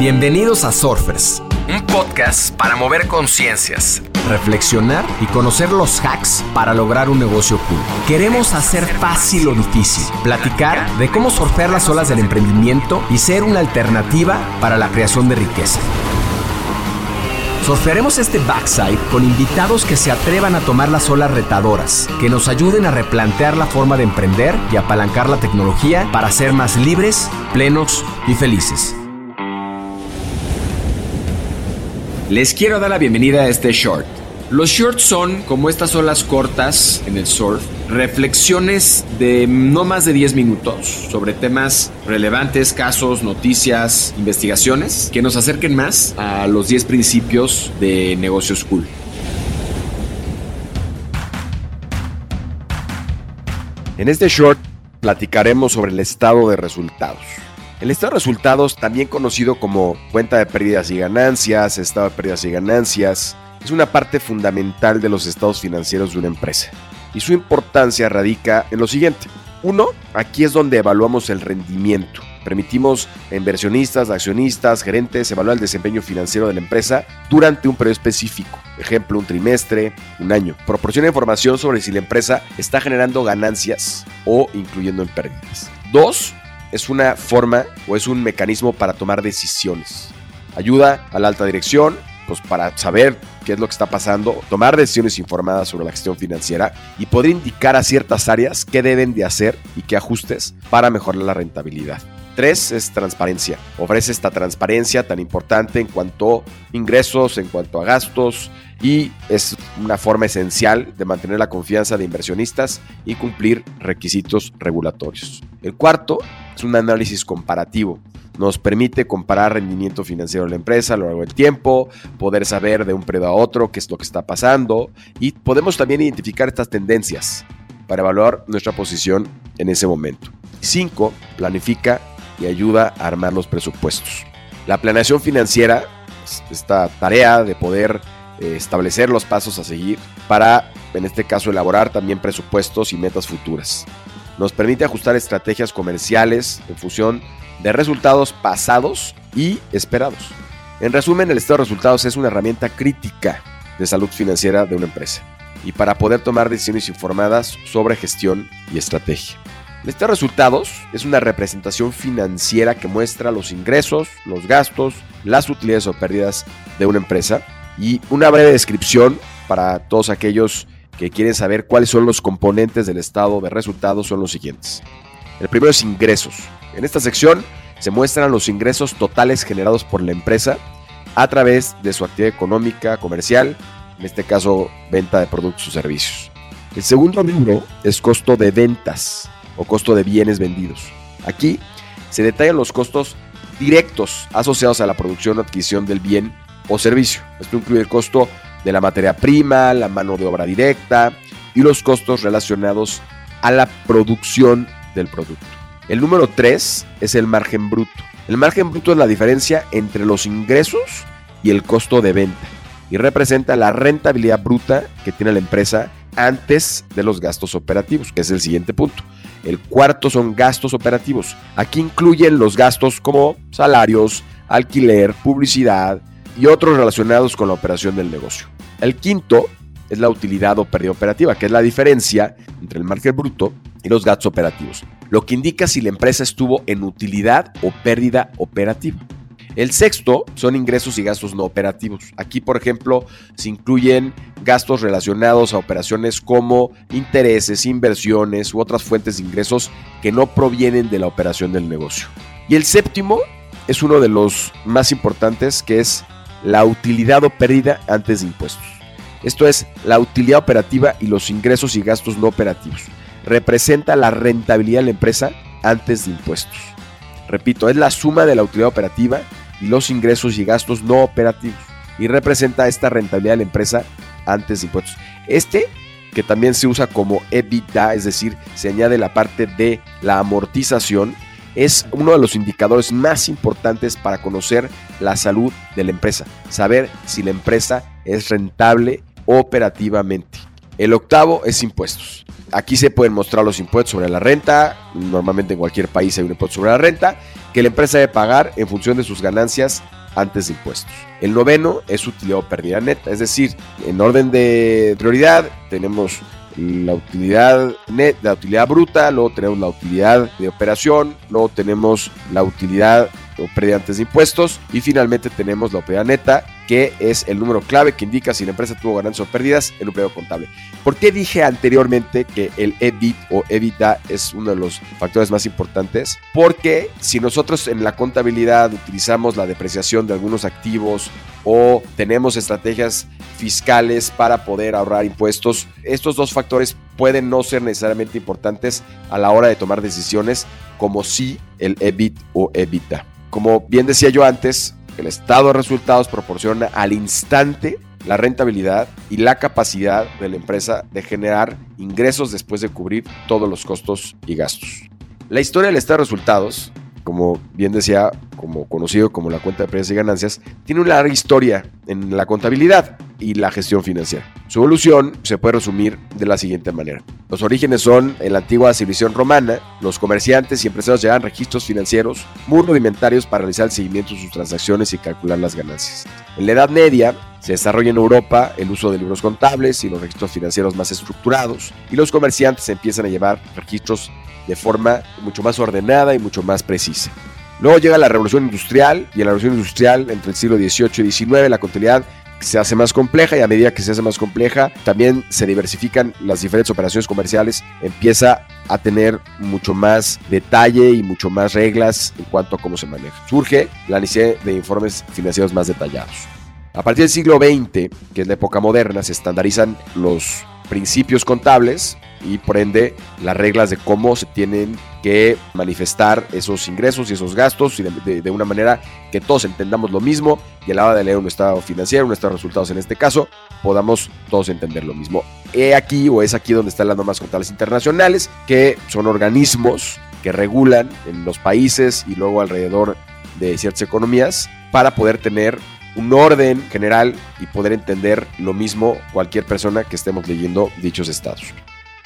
Bienvenidos a Surfers, un podcast para mover conciencias, reflexionar y conocer los hacks para lograr un negocio cool. Queremos hacer fácil lo difícil, platicar de cómo surfear las olas del emprendimiento y ser una alternativa para la creación de riqueza. Surfearemos este backside con invitados que se atrevan a tomar las olas retadoras, que nos ayuden a replantear la forma de emprender y apalancar la tecnología para ser más libres, plenos y felices. Les quiero dar la bienvenida a este short. Los shorts son, como estas olas cortas en el surf, reflexiones de no más de 10 minutos sobre temas relevantes, casos, noticias, investigaciones que nos acerquen más a los 10 principios de negocios cool. En este short platicaremos sobre el estado de resultados. El estado de resultados, también conocido como cuenta de pérdidas y ganancias, estado de pérdidas y ganancias, es una parte fundamental de los estados financieros de una empresa y su importancia radica en lo siguiente. Uno, aquí es donde evaluamos el rendimiento. Permitimos a inversionistas, accionistas, gerentes evaluar el desempeño financiero de la empresa durante un periodo específico, ejemplo, un trimestre, un año. Proporciona información sobre si la empresa está generando ganancias o incluyendo en pérdidas. Dos, es una forma o es un mecanismo para tomar decisiones. Ayuda a la alta dirección pues para saber qué es lo que está pasando, tomar decisiones informadas sobre la gestión financiera y poder indicar a ciertas áreas qué deben de hacer y qué ajustes para mejorar la rentabilidad. Tres es transparencia. Ofrece esta transparencia tan importante en cuanto a ingresos, en cuanto a gastos y es una forma esencial de mantener la confianza de inversionistas y cumplir requisitos regulatorios. El cuarto es un análisis comparativo nos permite comparar rendimiento financiero de la empresa a lo largo del tiempo, poder saber de un periodo a otro qué es lo que está pasando y podemos también identificar estas tendencias para evaluar nuestra posición en ese momento. 5. Planifica y ayuda a armar los presupuestos. La planeación financiera, esta tarea de poder eh, establecer los pasos a seguir para, en este caso, elaborar también presupuestos y metas futuras. Nos permite ajustar estrategias comerciales en función de resultados pasados y esperados. En resumen, el estado de resultados es una herramienta crítica de salud financiera de una empresa y para poder tomar decisiones informadas sobre gestión y estrategia. El estado de resultados es una representación financiera que muestra los ingresos, los gastos, las utilidades o pérdidas de una empresa y una breve descripción para todos aquellos que quieren saber cuáles son los componentes del estado de resultados son los siguientes. El primero es ingresos. En esta sección se muestran los ingresos totales generados por la empresa a través de su actividad económica, comercial, en este caso venta de productos o servicios. El segundo número es costo de ventas o costo de bienes vendidos. Aquí se detallan los costos directos asociados a la producción o adquisición del bien o servicio. Esto incluye el costo de la materia prima, la mano de obra directa y los costos relacionados a la producción del producto. El número 3 es el margen bruto. El margen bruto es la diferencia entre los ingresos y el costo de venta y representa la rentabilidad bruta que tiene la empresa antes de los gastos operativos, que es el siguiente punto. El cuarto son gastos operativos. Aquí incluyen los gastos como salarios, alquiler, publicidad y otros relacionados con la operación del negocio. El quinto es la utilidad o pérdida operativa, que es la diferencia entre el margen bruto y los gastos operativos, lo que indica si la empresa estuvo en utilidad o pérdida operativa. El sexto son ingresos y gastos no operativos. Aquí, por ejemplo, se incluyen gastos relacionados a operaciones como intereses, inversiones u otras fuentes de ingresos que no provienen de la operación del negocio. Y el séptimo es uno de los más importantes, que es la utilidad o pérdida antes de impuestos. Esto es la utilidad operativa y los ingresos y gastos no operativos representa la rentabilidad de la empresa antes de impuestos. Repito, es la suma de la utilidad operativa y los ingresos y gastos no operativos y representa esta rentabilidad de la empresa antes de impuestos. Este, que también se usa como EBITDA, es decir, se añade la parte de la amortización, es uno de los indicadores más importantes para conocer la salud de la empresa, saber si la empresa es rentable operativamente. El octavo es impuestos. Aquí se pueden mostrar los impuestos sobre la renta, normalmente en cualquier país hay un impuesto sobre la renta, que la empresa debe pagar en función de sus ganancias antes de impuestos. El noveno es utilidad o pérdida neta, es decir, en orden de prioridad tenemos la utilidad net, la utilidad bruta, luego tenemos la utilidad de operación, luego tenemos la utilidad pérdida antes de impuestos y finalmente tenemos la utilidad neta que es el número clave que indica si la empresa tuvo ganancias o pérdidas en un periodo contable. ¿Por qué dije anteriormente que el EBIT o EBITDA es uno de los factores más importantes? Porque si nosotros en la contabilidad utilizamos la depreciación de algunos activos o tenemos estrategias fiscales para poder ahorrar impuestos, estos dos factores pueden no ser necesariamente importantes a la hora de tomar decisiones como si el EBIT o EBITDA. Como bien decía yo antes, el estado de resultados proporciona al instante la rentabilidad y la capacidad de la empresa de generar ingresos después de cubrir todos los costos y gastos. La historia del estado de resultados, como bien decía, como conocido como la cuenta de precios y ganancias, tiene una larga historia en la contabilidad y la gestión financiera. Su evolución se puede resumir de la siguiente manera. Los orígenes son en la antigua civilización romana, los comerciantes y empresarios llevan registros financieros muy rudimentarios para realizar el seguimiento de sus transacciones y calcular las ganancias. En la Edad Media se desarrolla en Europa el uso de libros contables y los registros financieros más estructurados y los comerciantes empiezan a llevar registros de forma mucho más ordenada y mucho más precisa. Luego llega la revolución industrial y en la revolución industrial entre el siglo XVIII y XIX la contabilidad se hace más compleja y a medida que se hace más compleja, también se diversifican las diferentes operaciones comerciales, empieza a tener mucho más detalle y mucho más reglas en cuanto a cómo se maneja. Surge la necesidad de informes financieros más detallados. A partir del siglo XX, que es la época moderna, se estandarizan los principios contables y por ende las reglas de cómo se tienen que manifestar esos ingresos y esos gastos y de, una manera que todos entendamos lo mismo y a la hora de leer un estado financiero, de resultados en este caso, podamos todos entender lo mismo. He aquí o es aquí donde están las normas contables internacionales, que son organismos que regulan en los países y luego alrededor de ciertas economías para poder tener un orden general y poder entender lo mismo cualquier persona que estemos leyendo dichos estados.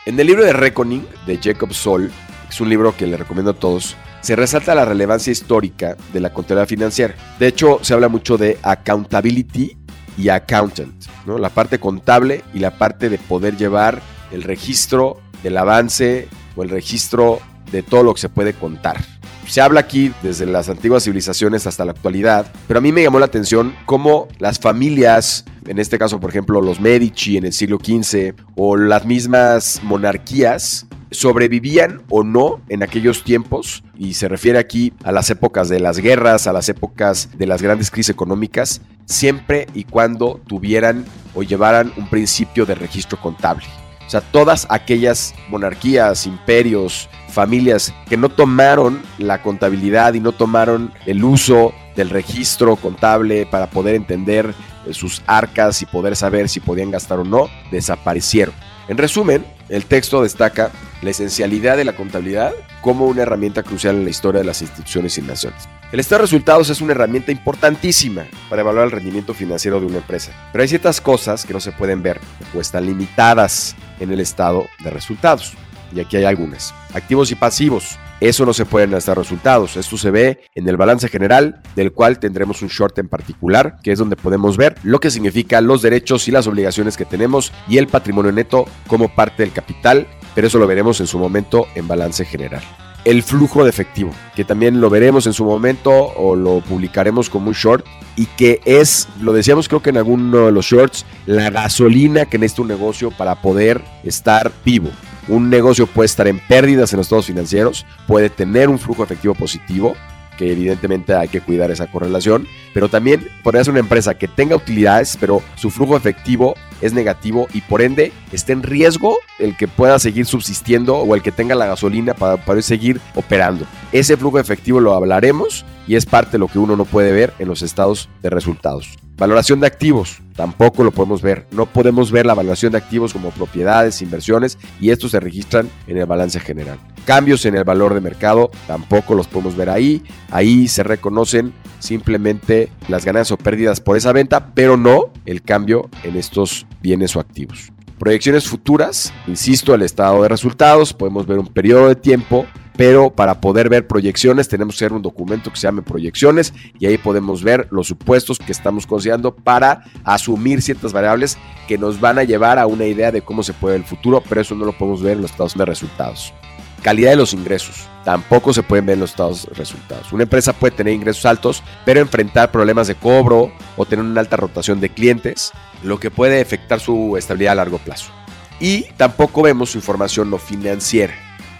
En el libro de Reckoning de Jacob Sol, es un libro que le recomiendo a todos, se resalta la relevancia histórica de la contabilidad financiera. De hecho, se habla mucho de accountability y accountant, ¿no? la parte contable y la parte de poder llevar el registro del avance o el registro de todo lo que se puede contar. Se habla aquí desde las antiguas civilizaciones hasta la actualidad, pero a mí me llamó la atención cómo las familias, en este caso por ejemplo los Medici en el siglo XV o las mismas monarquías, sobrevivían o no en aquellos tiempos, y se refiere aquí a las épocas de las guerras, a las épocas de las grandes crisis económicas, siempre y cuando tuvieran o llevaran un principio de registro contable. Sea, todas aquellas monarquías, imperios, familias que no tomaron la contabilidad y no tomaron el uso del registro contable para poder entender eh, sus arcas y poder saber si podían gastar o no, desaparecieron. En resumen, el texto destaca la esencialidad de la contabilidad como una herramienta crucial en la historia de las instituciones y naciones. El estado de resultados es una herramienta importantísima para evaluar el rendimiento financiero de una empresa, pero hay ciertas cosas que no se pueden ver o están limitadas en el estado de resultados. Y aquí hay algunas. Activos y pasivos. Eso no se puede en estar resultados. Esto se ve en el balance general, del cual tendremos un short en particular, que es donde podemos ver lo que significa los derechos y las obligaciones que tenemos y el patrimonio neto como parte del capital, pero eso lo veremos en su momento en balance general. El flujo de efectivo, que también lo veremos en su momento o lo publicaremos como un short y que es, lo decíamos creo que en alguno de los shorts, la gasolina que necesita un negocio para poder estar vivo. Un negocio puede estar en pérdidas en los estados financieros, puede tener un flujo efectivo positivo, que evidentemente hay que cuidar esa correlación, pero también podría ser una empresa que tenga utilidades, pero su flujo efectivo es negativo y por ende está en riesgo el que pueda seguir subsistiendo o el que tenga la gasolina para poder seguir operando. Ese flujo efectivo lo hablaremos y es parte de lo que uno no puede ver en los estados de resultados. Valoración de activos, tampoco lo podemos ver. No podemos ver la valoración de activos como propiedades, inversiones y estos se registran en el balance general. Cambios en el valor de mercado, tampoco los podemos ver ahí. Ahí se reconocen simplemente las ganancias o pérdidas por esa venta, pero no el cambio en estos bienes o activos. Proyecciones futuras, insisto, el estado de resultados, podemos ver un periodo de tiempo, pero para poder ver proyecciones tenemos que hacer un documento que se llame proyecciones y ahí podemos ver los supuestos que estamos considerando para asumir ciertas variables que nos van a llevar a una idea de cómo se puede el futuro, pero eso no lo podemos ver en los estados de resultados. Calidad de los ingresos. Tampoco se pueden ver los estados resultados. Una empresa puede tener ingresos altos, pero enfrentar problemas de cobro o tener una alta rotación de clientes, lo que puede afectar su estabilidad a largo plazo. Y tampoco vemos su información no financiera.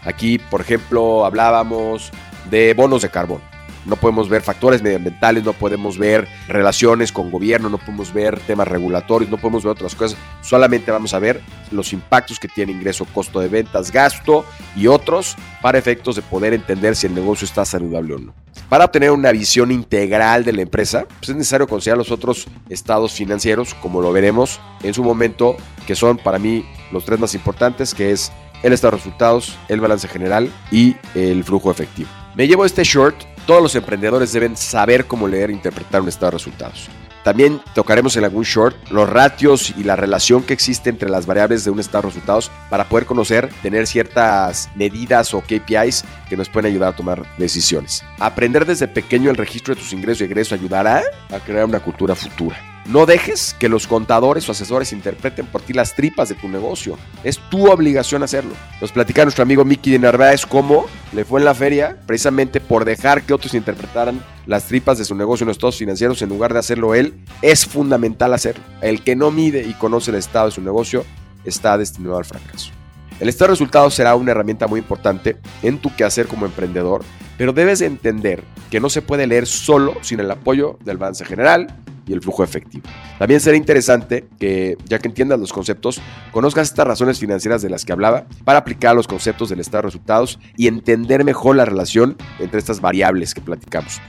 Aquí, por ejemplo, hablábamos de bonos de carbón. No podemos ver factores medioambientales, no podemos ver relaciones con gobierno, no podemos ver temas regulatorios, no podemos ver otras cosas. Solamente vamos a ver los impactos que tiene ingreso, costo de ventas, gasto y otros para efectos de poder entender si el negocio está saludable o no. Para obtener una visión integral de la empresa, pues es necesario considerar los otros estados financieros, como lo veremos en su momento, que son para mí los tres más importantes, que es el estado de resultados, el balance general y el flujo efectivo. Me llevo este short, todos los emprendedores deben saber cómo leer e interpretar un estado de resultados. También tocaremos en algún short los ratios y la relación que existe entre las variables de un estado de resultados para poder conocer, tener ciertas medidas o KPIs que nos pueden ayudar a tomar decisiones. Aprender desde pequeño el registro de tus ingresos y egresos ayudará a crear una cultura futura. No dejes que los contadores o asesores interpreten por ti las tripas de tu negocio. Es tu obligación hacerlo. Nos platica nuestro amigo Mickey de Narváez cómo le fue en la feria precisamente por dejar que otros interpretaran las tripas de su negocio en los estados financieros en lugar de hacerlo él. Es fundamental hacerlo. El que no mide y conoce el estado de su negocio está destinado al fracaso. El estado de resultados será una herramienta muy importante en tu quehacer como emprendedor, pero debes entender que no se puede leer solo sin el apoyo del balance general, y el flujo efectivo. También será interesante que, ya que entiendas los conceptos, conozcas estas razones financieras de las que hablaba para aplicar los conceptos del estado de resultados y entender mejor la relación entre estas variables que platicamos.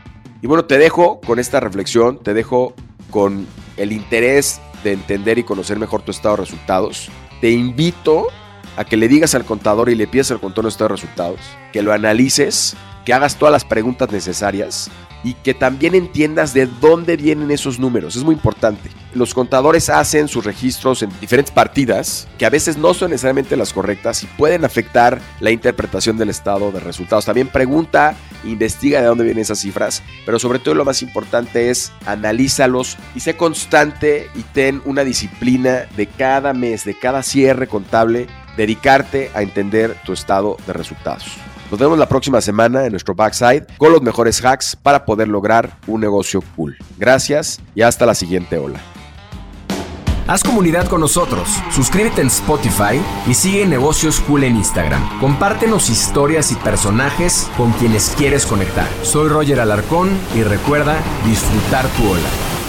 Y bueno, te dejo con esta reflexión, te dejo con el interés de entender y conocer mejor tu estado de resultados. Te invito a que le digas al contador y le pidas al contador estado de resultados, que lo analices, que hagas todas las preguntas necesarias y que también entiendas de dónde vienen esos números. Es muy importante. Los contadores hacen sus registros en diferentes partidas que a veces no son necesariamente las correctas y pueden afectar la interpretación del estado de resultados. También pregunta, investiga de dónde vienen esas cifras, pero sobre todo lo más importante es analízalos y sé constante y ten una disciplina de cada mes, de cada cierre contable, dedicarte a entender tu estado de resultados. Nos vemos la próxima semana en nuestro backside con los mejores hacks para poder lograr un negocio cool. Gracias y hasta la siguiente ola. Haz comunidad con nosotros, suscríbete en Spotify y sigue Negocios Cool en Instagram. Compártenos historias y personajes con quienes quieres conectar. Soy Roger Alarcón y recuerda disfrutar tu ola.